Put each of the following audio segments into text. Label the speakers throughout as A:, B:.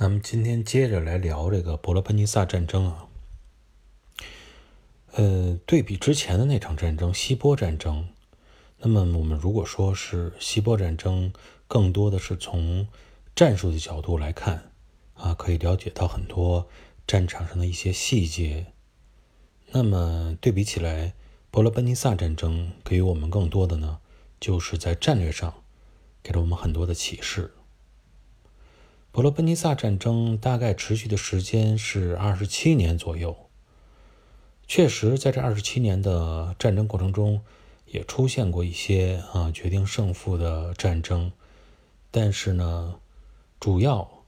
A: 那么今天接着来聊这个伯罗奔尼撒战争啊。呃，对比之前的那场战争——希波战争，那么我们如果说是希波战争，更多的是从战术的角度来看啊，可以了解到很多战场上的一些细节。那么对比起来，伯罗奔尼撒战争给予我们更多的呢，就是在战略上给了我们很多的启示。伯罗奔尼撒战争大概持续的时间是二十七年左右。确实，在这二十七年的战争过程中，也出现过一些啊决定胜负的战争，但是呢，主要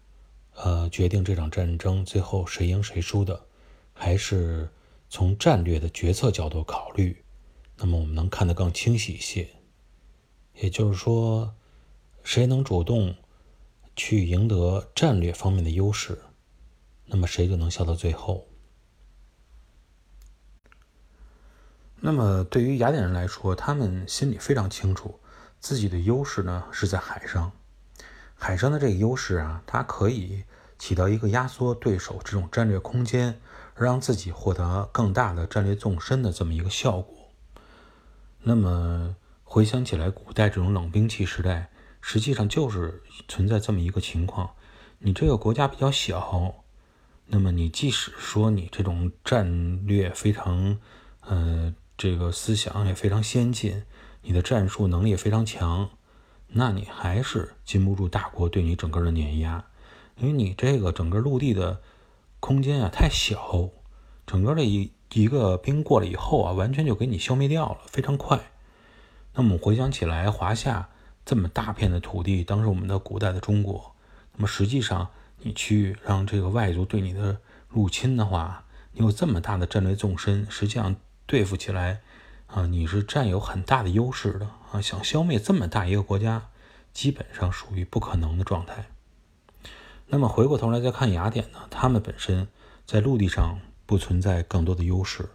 A: 呃决定这场战争最后谁赢谁输的，还是从战略的决策角度考虑。那么我们能看得更清晰一些，也就是说，谁能主动。去赢得战略方面的优势，那么谁就能笑到最后。那么对于雅典人来说，他们心里非常清楚，自己的优势呢是在海上。海上的这个优势啊，它可以起到一个压缩对手这种战略空间，让自己获得更大的战略纵深的这么一个效果。那么回想起来，古代这种冷兵器时代。实际上就是存在这么一个情况：你这个国家比较小，那么你即使说你这种战略非常，呃，这个思想也非常先进，你的战术能力也非常强，那你还是禁不住大国对你整个的碾压，因为你这个整个陆地的空间啊太小，整个的一一个兵过了以后啊，完全就给你消灭掉了，非常快。那么回想起来，华夏。这么大片的土地，当时我们的古代的中国，那么实际上你去让这个外族对你的入侵的话，你有这么大的战略纵深，实际上对付起来啊，你是占有很大的优势的啊。想消灭这么大一个国家，基本上属于不可能的状态。那么回过头来再看雅典呢，他们本身在陆地上不存在更多的优势，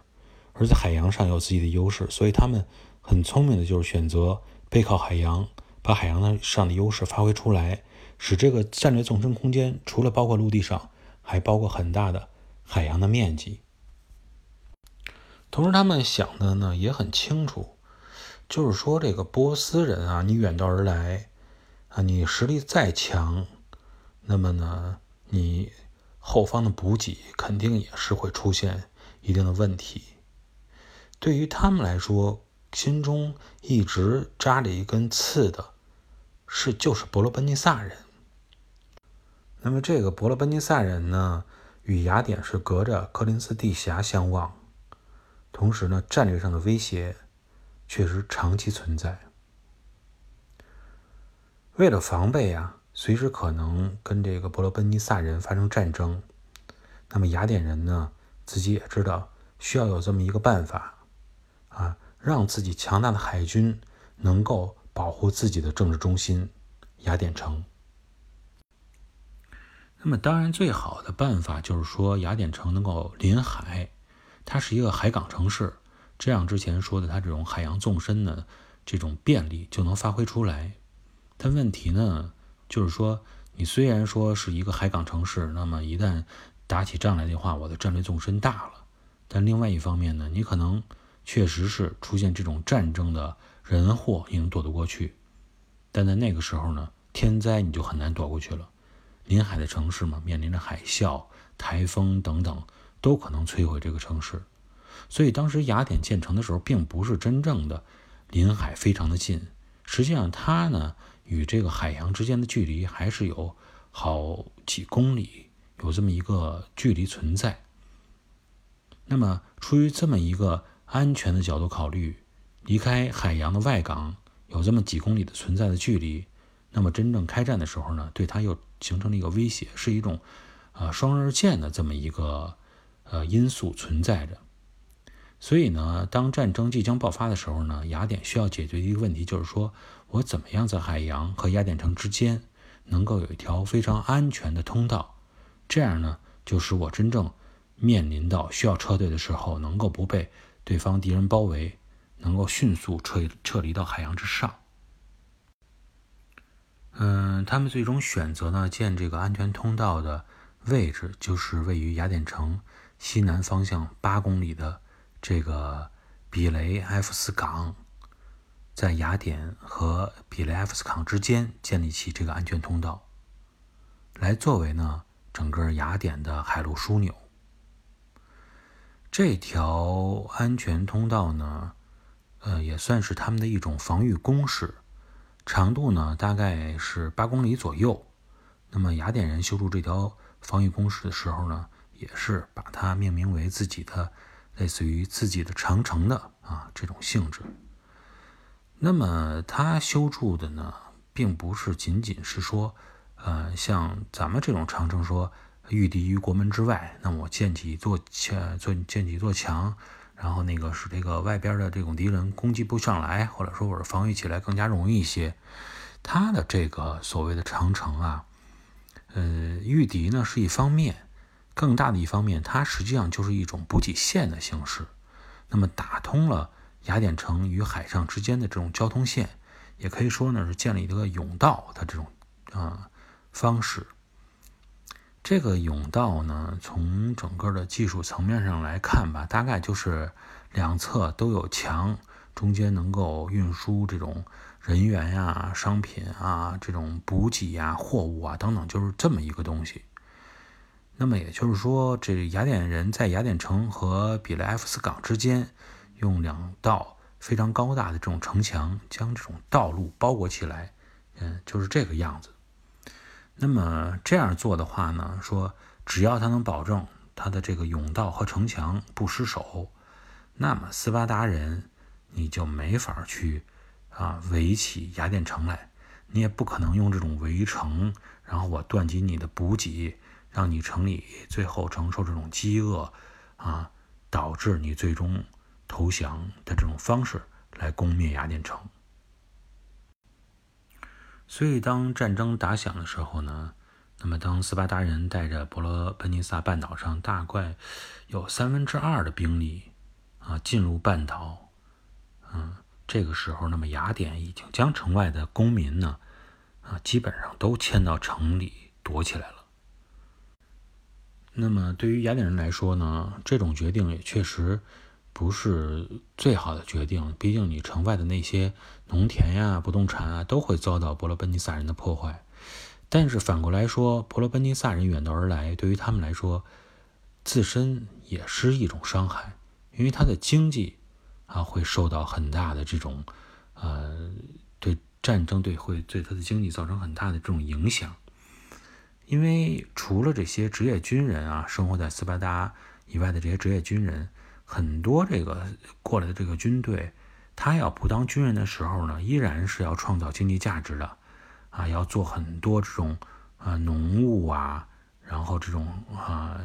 A: 而在海洋上有自己的优势，所以他们很聪明的就是选择背靠海洋。把海洋的上的优势发挥出来，使这个战略纵深空间除了包括陆地上，还包括很大的海洋的面积。同时，他们想的呢也很清楚，就是说这个波斯人啊，你远道而来啊，你实力再强，那么呢，你后方的补给肯定也是会出现一定的问题。对于他们来说，心中一直扎着一根刺的。是，就是伯罗奔尼撒人。那么，这个伯罗奔尼撒人呢，与雅典是隔着科林斯地峡相望，同时呢，战略上的威胁确实长期存在。为了防备啊，随时可能跟这个伯罗奔尼撒人发生战争，那么雅典人呢，自己也知道需要有这么一个办法啊，让自己强大的海军能够。保护自己的政治中心雅典城。那么，当然最好的办法就是说，雅典城能够临海，它是一个海港城市，这样之前说的它这种海洋纵深的这种便利就能发挥出来。但问题呢，就是说，你虽然说是一个海港城市，那么一旦打起仗来的话，我的战略纵深大了。但另外一方面呢，你可能确实是出现这种战争的。人祸也能躲得过去，但在那个时候呢，天灾你就很难躲过去了。临海的城市嘛，面临着海啸、台风等等，都可能摧毁这个城市。所以当时雅典建成的时候，并不是真正的临海非常的近，实际上它呢与这个海洋之间的距离还是有好几公里，有这么一个距离存在。那么出于这么一个安全的角度考虑。离开海洋的外港有这么几公里的存在的距离，那么真正开战的时候呢，对它又形成了一个威胁，是一种呃双刃剑的这么一个呃因素存在着。所以呢，当战争即将爆发的时候呢，雅典需要解决一个问题就是说，我怎么样在海洋和雅典城之间能够有一条非常安全的通道，这样呢，就使我真正面临到需要撤退的时候，能够不被对方敌人包围。能够迅速撤撤离到海洋之上。嗯，他们最终选择呢建这个安全通道的位置，就是位于雅典城西南方向八公里的这个比雷埃夫斯港，在雅典和比雷埃夫斯港之间建立起这个安全通道，来作为呢整个雅典的海陆枢纽。这条安全通道呢，呃，也算是他们的一种防御工事。长度呢，大概是八公里左右。那么雅典人修筑这条防御工事的时候呢，也是把它命名为自己的，类似于自己的长城的啊这种性质。那么他修筑的呢，并不是仅仅是说，呃，像咱们这种长城说御敌于国门之外，那我建起一座墙，做建起一座墙。然后那个使这个外边的这种敌人攻击不上来，或者说我是防御起来更加容易一些。他的这个所谓的长城啊，呃，御敌呢是一方面，更大的一方面，它实际上就是一种补给线的形式。那么打通了雅典城与海上之间的这种交通线，也可以说呢是建立一个甬道的这种啊方式。这个甬道呢，从整个的技术层面上来看吧，大概就是两侧都有墙，中间能够运输这种人员呀、商品啊、这种补给呀、货物啊等等，就是这么一个东西。那么也就是说，这雅典人在雅典城和比雷埃夫斯港之间，用两道非常高大的这种城墙，将这种道路包裹起来，嗯，就是这个样子。那么这样做的话呢，说只要他能保证他的这个甬道和城墙不失守，那么斯巴达人你就没法去啊围起雅典城来，你也不可能用这种围城，然后我断绝你的补给，让你城里最后承受这种饥饿啊，导致你最终投降的这种方式来攻灭雅典城。所以，当战争打响的时候呢，那么当斯巴达人带着伯罗奔尼撒半岛上大概有三分之二的兵力啊进入半岛，嗯，这个时候，那么雅典已经将城外的公民呢啊基本上都迁到城里躲起来了。那么，对于雅典人来说呢，这种决定也确实。不是最好的决定，毕竟你城外的那些农田呀、不动产啊，都会遭到伯罗奔尼撒人的破坏。但是反过来说，伯罗奔尼撒人远道而来，对于他们来说，自身也是一种伤害，因为他的经济啊会受到很大的这种呃，对战争对会对他的经济造成很大的这种影响。因为除了这些职业军人啊，生活在斯巴达以外的这些职业军人。很多这个过来的这个军队，他要不当军人的时候呢，依然是要创造经济价值的，啊，要做很多这种啊农务啊，然后这种啊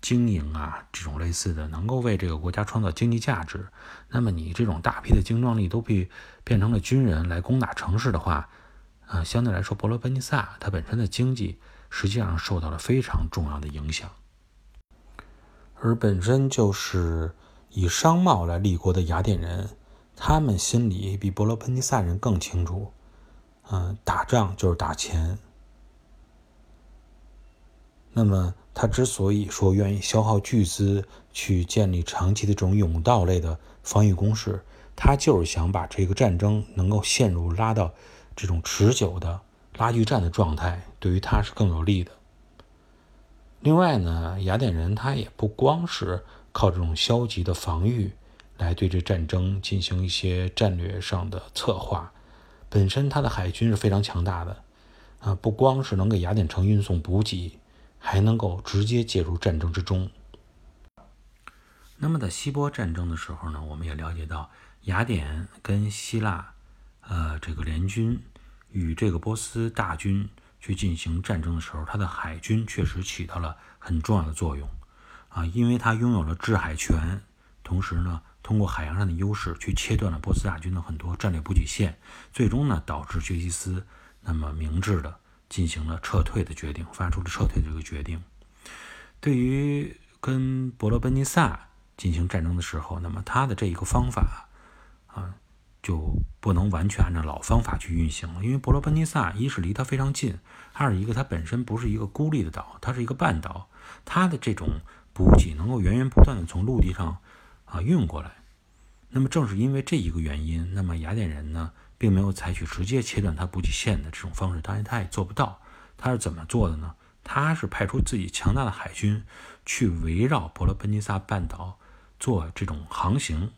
A: 经营啊这种类似的，能够为这个国家创造经济价值。那么你这种大批的精壮力都被变成了军人来攻打城市的话，啊，相对来说，伯罗奔尼撒它本身的经济实际上受到了非常重要的影响。而本身就是以商贸来立国的雅典人，他们心里比伯罗奔尼撒人更清楚，嗯，打仗就是打钱。那么他之所以说愿意消耗巨资去建立长期的这种甬道类的防御工事，他就是想把这个战争能够陷入拉到这种持久的拉锯战的状态，对于他是更有利的。另外呢，雅典人他也不光是靠这种消极的防御来对这战争进行一些战略上的策划，本身他的海军是非常强大的，啊，不光是能给雅典城运送补给，还能够直接介入战争之中。那么在希波战争的时候呢，我们也了解到，雅典跟希腊，呃，这个联军与这个波斯大军。去进行战争的时候，他的海军确实起到了很重要的作用，啊，因为他拥有了制海权，同时呢，通过海洋上的优势去切断了波斯大军的很多战略补给线，最终呢，导致薛西斯那么明智的进行了撤退的决定，发出了撤退的这个决定。对于跟伯罗奔尼撒进行战争的时候，那么他的这一个方法，啊，就不能完全按照老方法去运行了，因为伯罗奔尼撒一是离它非常近，二一个它本身不是一个孤立的岛，它是一个半岛，它的这种补给能够源源不断的从陆地上啊运过来。那么正是因为这一个原因，那么雅典人呢，并没有采取直接切断它补给线的这种方式，当然他也做不到。他是怎么做的呢？他是派出自己强大的海军去围绕伯罗奔尼撒半岛做这种航行。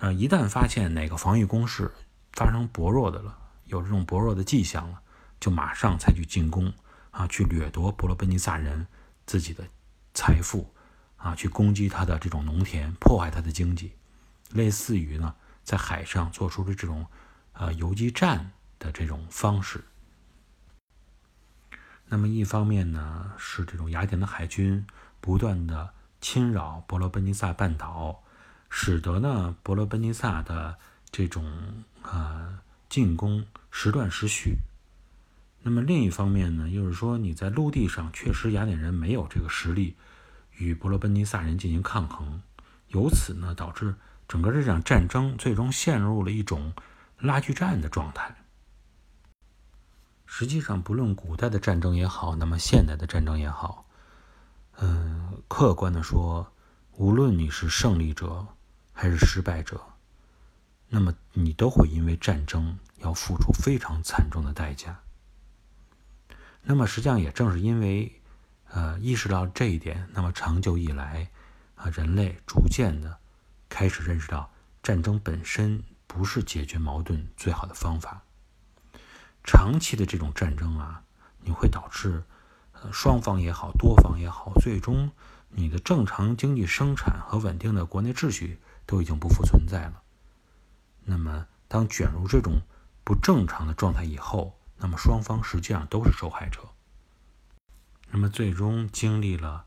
A: 呃，一旦发现哪个防御工事发生薄弱的了，有这种薄弱的迹象了，就马上采取进攻啊，去掠夺伯罗奔尼撒人自己的财富啊，去攻击他的这种农田，破坏他的经济。类似于呢，在海上做出的这种呃游击战的这种方式。那么一方面呢，是这种雅典的海军不断的侵扰伯罗奔尼撒半岛，使得呢伯罗奔尼撒的这种呃进攻时断时续。那么另一方面呢，又是说你在陆地上确实雅典人没有这个实力与伯罗奔尼撒人进行抗衡，由此呢导致。整个这场战争最终陷入了一种拉锯战的状态。实际上，不论古代的战争也好，那么现代的战争也好，嗯，客观的说，无论你是胜利者还是失败者，那么你都会因为战争要付出非常惨重的代价。那么实际上也正是因为，呃，意识到这一点，那么长久以来，啊，人类逐渐的。开始认识到，战争本身不是解决矛盾最好的方法。长期的这种战争啊，你会导致，呃，双方也好，多方也好，最终你的正常经济生产和稳定的国内秩序都已经不复存在了。那么，当卷入这种不正常的状态以后，那么双方实际上都是受害者。那么，最终经历了。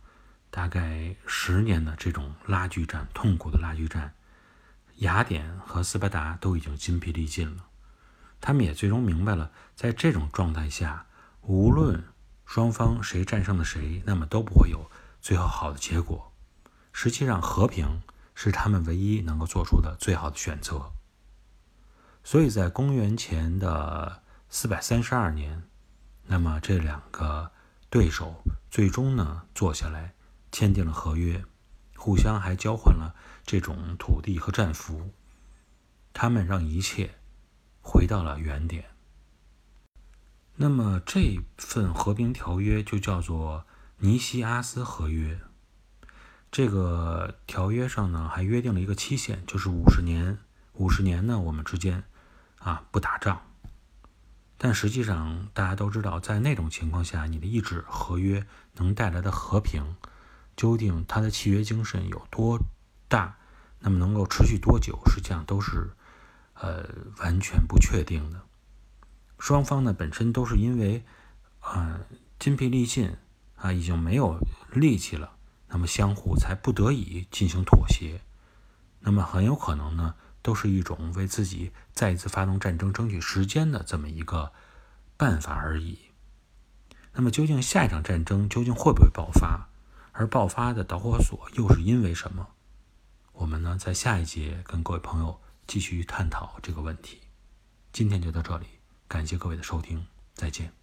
A: 大概十年的这种拉锯战，痛苦的拉锯战，雅典和斯巴达都已经筋疲力尽了。他们也最终明白了，在这种状态下，无论双方谁战胜了谁，那么都不会有最后好的结果。实际上，和平是他们唯一能够做出的最好的选择。所以在公元前的四百三十二年，那么这两个对手最终呢坐下来。签订了合约，互相还交换了这种土地和战俘。他们让一切回到了原点。那么这份和平条约就叫做尼西阿斯合约。这个条约上呢还约定了一个期限，就是五十年。五十年呢，我们之间啊不打仗。但实际上大家都知道，在那种情况下，你的一纸合约能带来的和平。究竟它的契约精神有多大？那么能够持续多久？实际上都是呃完全不确定的。双方呢本身都是因为呃筋疲力尽啊，已经没有力气了，那么相互才不得已进行妥协。那么很有可能呢，都是一种为自己再一次发动战争争取时间的这么一个办法而已。那么究竟下一场战争究竟会不会爆发？而爆发的导火索又是因为什么？我们呢，在下一节跟各位朋友继续探讨这个问题。今天就到这里，感谢各位的收听，再见。